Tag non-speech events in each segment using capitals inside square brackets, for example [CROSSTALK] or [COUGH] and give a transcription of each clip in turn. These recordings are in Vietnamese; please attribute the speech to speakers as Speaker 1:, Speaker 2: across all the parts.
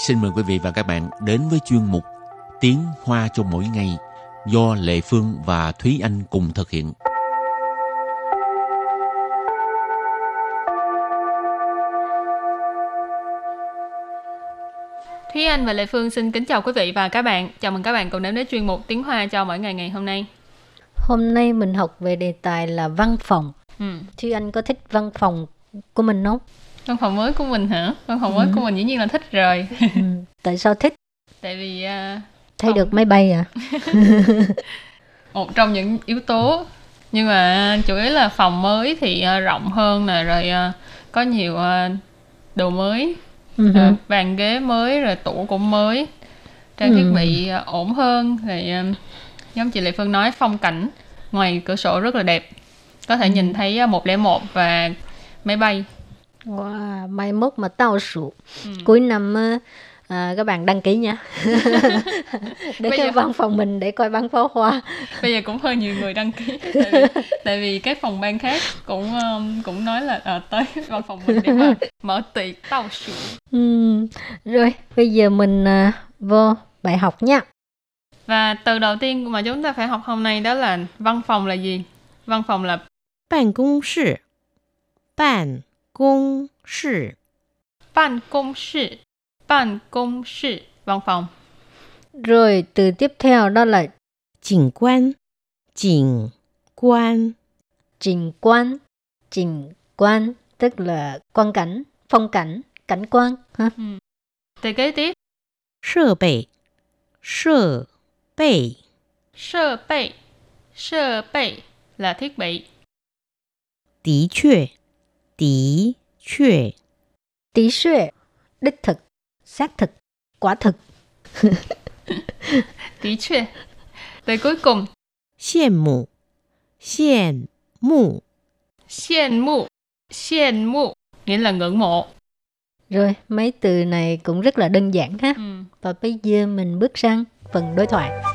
Speaker 1: xin mời quý vị và các bạn đến với chuyên mục Tiếng Hoa cho mỗi ngày do Lệ Phương và Thúy Anh cùng thực hiện.
Speaker 2: Thúy Anh và Lệ Phương xin kính chào quý vị và các bạn. Chào mừng các bạn cùng đến với chuyên mục Tiếng Hoa cho mỗi ngày ngày hôm nay.
Speaker 3: Hôm nay mình học về đề tài là văn phòng.
Speaker 2: Ừ.
Speaker 3: Thúy Anh có thích văn phòng của mình không?
Speaker 2: Văn phòng mới của mình hả? Văn phòng mới
Speaker 3: Ừ.
Speaker 2: của mình dĩ nhiên là thích rồi.
Speaker 3: ừ. Tại sao thích?
Speaker 2: Tại vì à,
Speaker 3: Thấy
Speaker 2: Không.
Speaker 3: được máy bay à? [LAUGHS]
Speaker 2: một trong những yếu tố nhưng mà chủ yếu là phòng mới thì à, rộng hơn nè rồi à, có nhiều à, đồ mới
Speaker 3: Ừ.
Speaker 2: à, bàn ghế mới rồi tủ cũng mới trang thiết
Speaker 3: Ừ.
Speaker 2: bị à, ổn hơn rồi à, giống chị Lệ Phương nói phong cảnh ngoài cửa sổ rất là đẹp có thể nhìn thấy à, 101 và máy bay
Speaker 3: Wow, mai mốt mà tao sụ.
Speaker 2: Ừ.
Speaker 3: Cuối năm á, à, các bạn đăng ký nha. [LAUGHS] để
Speaker 2: Bây
Speaker 3: cái
Speaker 2: giờ-
Speaker 3: văn phòng mình để coi bắn pháo hoa.
Speaker 2: bây giờ cũng hơi nhiều người đăng ký [LAUGHS] tại vì, tại vì các phòng ban khác cũng um, cũng nói là ờ, tới văn phòng mình để [LAUGHS] mà mở tiệc tao sủ
Speaker 3: Ừ. Rồi, bây giờ mình à, vô bài học nha.
Speaker 2: và từ đầu tiên mà chúng ta phải học hôm nay đó là văn phòng là gì văn phòng là
Speaker 4: 办公室，办 公室，
Speaker 2: ban công sự ban công sự văn phòng
Speaker 3: Rồi, từ tiếp theo đó là
Speaker 4: 景观，景观，
Speaker 3: trình quan. Trình quan tức là quan cảnh, phong cảnh, cảnh quan. Ha?
Speaker 2: từ kế tiếp
Speaker 4: 设备，设备，
Speaker 2: sơ bệ sơ bệ là thiết bị
Speaker 4: 的确， 的确，
Speaker 3: Tí xuệ, đích thực, xác thực, quả thực.
Speaker 2: tí chuyện từ cuối cùng
Speaker 4: 羡慕，羡慕，
Speaker 2: xiên mụ xiên mụ nghĩa là ngưỡng mộ
Speaker 3: Rồi, mấy từ này cũng rất là đơn giản ha.
Speaker 2: ừ.
Speaker 3: Và bây giờ mình bước sang phần đối thoại.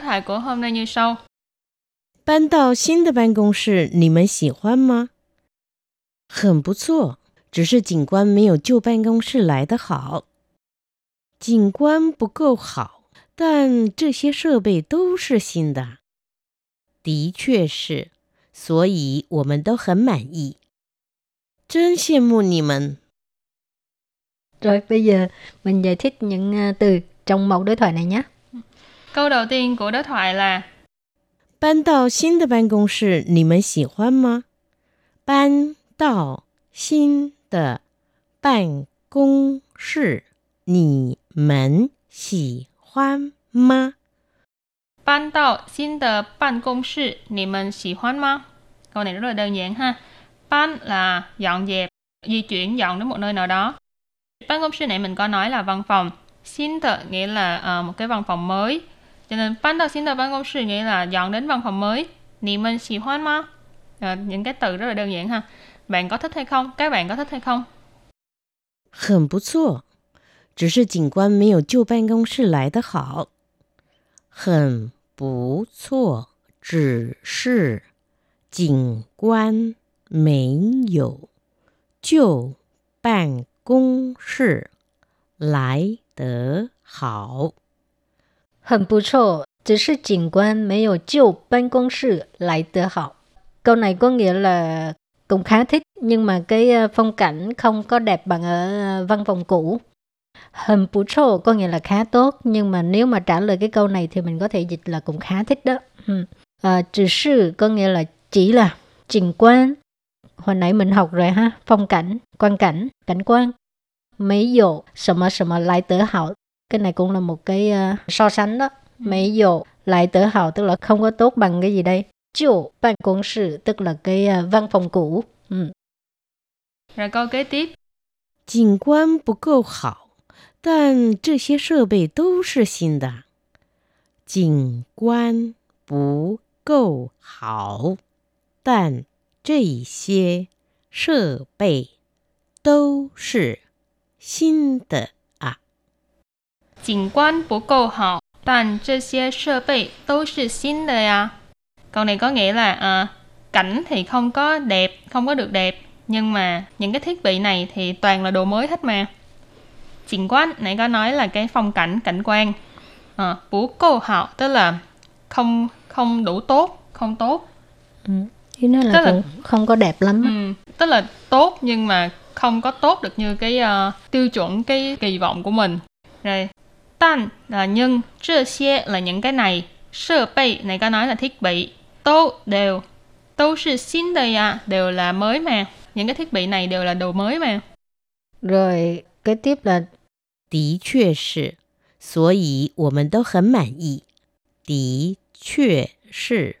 Speaker 2: thoại của hôm nay như sau
Speaker 4: 搬到新的办公室，你们喜欢吗？很不错，只是景观没有旧办公室来得好。景观不够好，但这些设备都是新的。的确是，所以我们都很满意。真羡慕你们。
Speaker 3: Rồi, bây giờ mình giải thích những à, từ trong mẫu đối thoại này nhé.
Speaker 2: câu đầu tiên của đối thoại là
Speaker 4: 搬到新的办公室，你们喜欢吗？搬到新的办公室，你们喜欢吗？
Speaker 2: ban tạo xin tờ ban công sự你们喜欢吗câu này rất là đơn giản ha ban là dọn dẹp di chuyển dọn đến một nơi nào đó ban công sự này mình có nói là văn phòng xin tờ nghĩa là ờ, một cái văn phòng mới cho nên ban tạo xin tờ ban công sự nghĩa là dọn đến văn phòng mới nị mình xì hoan ma Ờ, những cái từ rất là đơn giản ha bạn có thích hay không các bạn có thích hay không
Speaker 4: 很不错，只是景观没有旧办公室来得好。很不错，只是景观没有旧办公室来得好。
Speaker 3: Hầm bù trổ, chỉ是景观没有旧办公室来得好. Câu này có nghĩa là cũng khá thích nhưng mà cái à, phong cảnh không có đẹp bằng ở à, văn phòng cũ. Hầm bù trổ có nghĩa là khá tốt nhưng mà nếu mà trả lời cái câu này thì mình có thể dịch là cũng khá thích đó. Ừ. À, chỉ sư có nghĩa là chỉ là trình quan. Hồi nãy mình học rồi ha, phong cảnh, quan cảnh, cảnh quan. Mấy dụ,什么什么来得好 cái này cũng là một cái ờ, so sánh đó mấy dụ lại tự hào tức là không có tốt bằng cái gì đây chủ ban công sự tức là cái ờ, văn phòng cũ ừ.
Speaker 2: rồi câu kế tiếp
Speaker 4: 景观不够好，但这些设备都是新的。景观不够好，但这些设备都是新的啊。
Speaker 2: 景观不够好，但这些设备都是新的呀。Câu này có nghĩa là à, cảnh thì không có đẹp, không có được đẹp, nhưng mà những cái thiết bị này thì toàn là đồ mới hết mà. Cảnh quan nãy có nói là cái phong cảnh, cảnh quan. À, bú câu hảo tức là không không đủ tốt, không tốt.
Speaker 3: Ừ. Ý nó là,
Speaker 2: Tức là-
Speaker 3: cũng không có đẹp lắm. á.
Speaker 2: Ừ, tức là tốt nhưng mà không có tốt được như cái ờ, tiêu chuẩn cái kỳ vọng của mình. Rồi, tan là nhưng,这些là những cái này, sơ bị này có nói là thiết bị, tô đều, tô là xin đời à, đều là mới mà. Những cái thiết bị này đều là đồ mới mà.
Speaker 3: Rồi kế tiếp là
Speaker 4: 的确是，所以我们都很满意。的确是，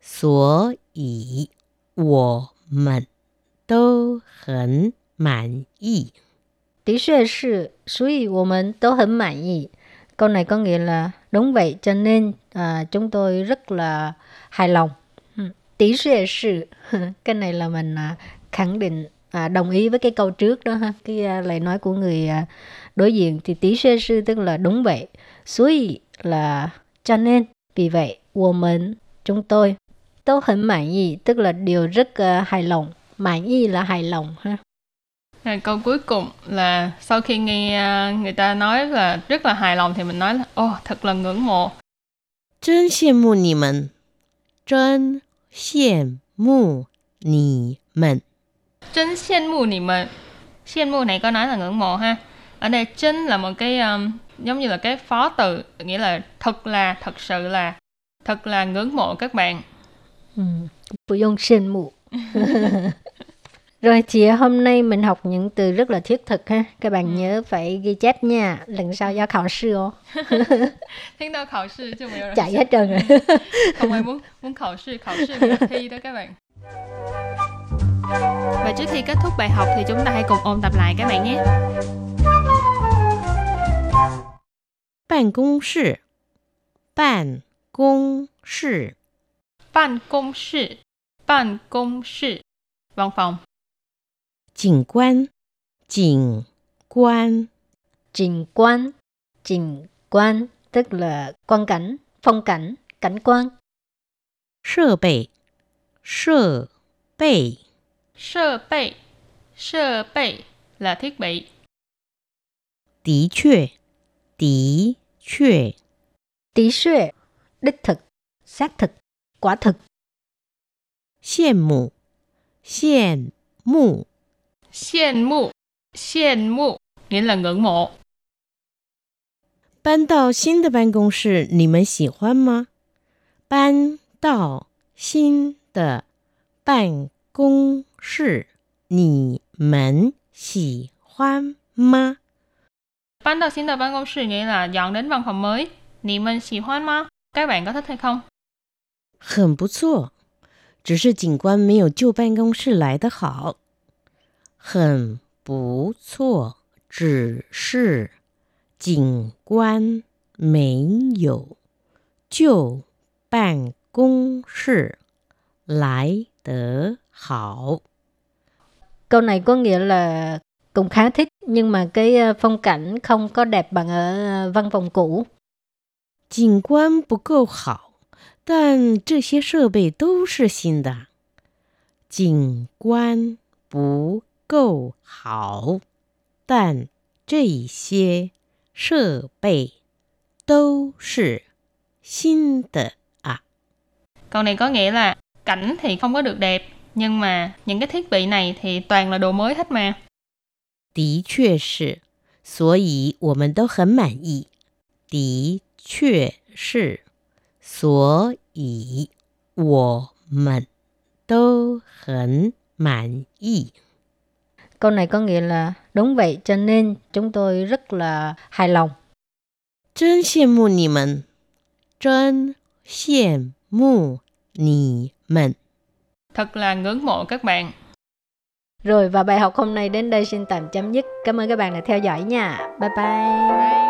Speaker 4: 所以我们都很满意。
Speaker 3: Tỷ suy sự,所以我们都很满意. Câu này có nghĩa là đúng vậy cho nên à, chúng tôi rất là hài lòng. Ừ. Tỷ suy sự, cái này là mình à, khẳng định à, đồng ý với cái câu trước đó ha, cái à, lời nói của người à, đối diện thì tỷ suy sự tức là đúng vậy. Suy là cho nên vì vậy, của mình chúng tôi tôi很满意 tức là điều rất à, hài lòng. Mãn ý là hài lòng ha.
Speaker 2: Rồi, câu cuối cùng là sau khi nghe ờ, người ta nói là rất là hài lòng thì mình nói là ồ thật là ngưỡng mộ.
Speaker 4: 真羡慕你们，真羡慕你们。
Speaker 2: Chân xiên mù nỉ mần Xiên mù này có nói là ngưỡng mộ ha Ở đây chân là một cái um, Giống như là cái phó từ Nghĩa là thật là, thật sự là Thật là ngưỡng mộ các bạn
Speaker 3: Ừ, 不用羡慕. [LAUGHS] Rồi chị hôm nay mình học những từ rất là thiết thực ha. Các bạn ừ. nhớ phải ghi chép nha. Lần sau do khảo sư ô. [LAUGHS]
Speaker 2: Thính đâu khảo sư chứ mà
Speaker 3: Chạy hết trơn rồi. [LAUGHS]
Speaker 2: Không ai muốn muốn khảo sư, khảo sư thi đó các bạn. Và trước khi kết thúc bài học thì chúng ta hãy cùng ôn tập lại các bạn nhé.
Speaker 4: Bàn công sự Bàn công sự
Speaker 2: Bàn công sự Bàn công sự Văn phòng
Speaker 4: 景观，景观，
Speaker 3: Trình quan. Trình quan tức là quan cảnh, phong cảnh, cảnh quan.
Speaker 4: 设备，设备，
Speaker 2: Sơ bệ Sơ bệ là thiết bị
Speaker 4: 的确，的确，
Speaker 3: Tí xuệ, đích thực, xác thực, quả thực.
Speaker 4: 羡慕，羡慕，
Speaker 2: Xiên mụ Xiên mụ Nghĩa là ngưỡng mộ
Speaker 4: 搬到新的办公室，你们喜欢吗？搬到新的办公室，你们喜欢吗？
Speaker 2: Ban đầu xin tờ ban công sự nghĩa là dọn đến văn phòng mới. Nị mình xì hoan ma. Các bạn có thích hay không?
Speaker 4: 很不错，只是景观没有旧办公室来的好。 很不错，只是景观没有旧办公室来得好。
Speaker 3: Câu này có nghĩa là cũng khá thích nhưng mà cái ờ, phong cảnh không có đẹp bằng ở ờ, văn phòng cũ.
Speaker 4: 景观不够好，但这些设备都是新的。景观不 够好，但这些设备都是新的啊！
Speaker 2: Câu này có nghĩa là cảnh thì không có được đẹp. Nhưng mà những cái thiết bị này thì toàn là đồ mới hết mà.
Speaker 4: 的确是，所以我们都很满意。的确是，所以我们都很满意。
Speaker 3: Câu này có nghĩa là đúng vậy cho nên chúng tôi rất là hài lòng.
Speaker 4: Chân xiên mù nì mần. Chân xiên mù nì mần.
Speaker 2: Thật là ngưỡng mộ các bạn.
Speaker 3: Rồi và bài học hôm nay đến đây xin tạm chấm dứt. Cảm ơn các bạn đã theo dõi nha. Bye bye.
Speaker 2: bye.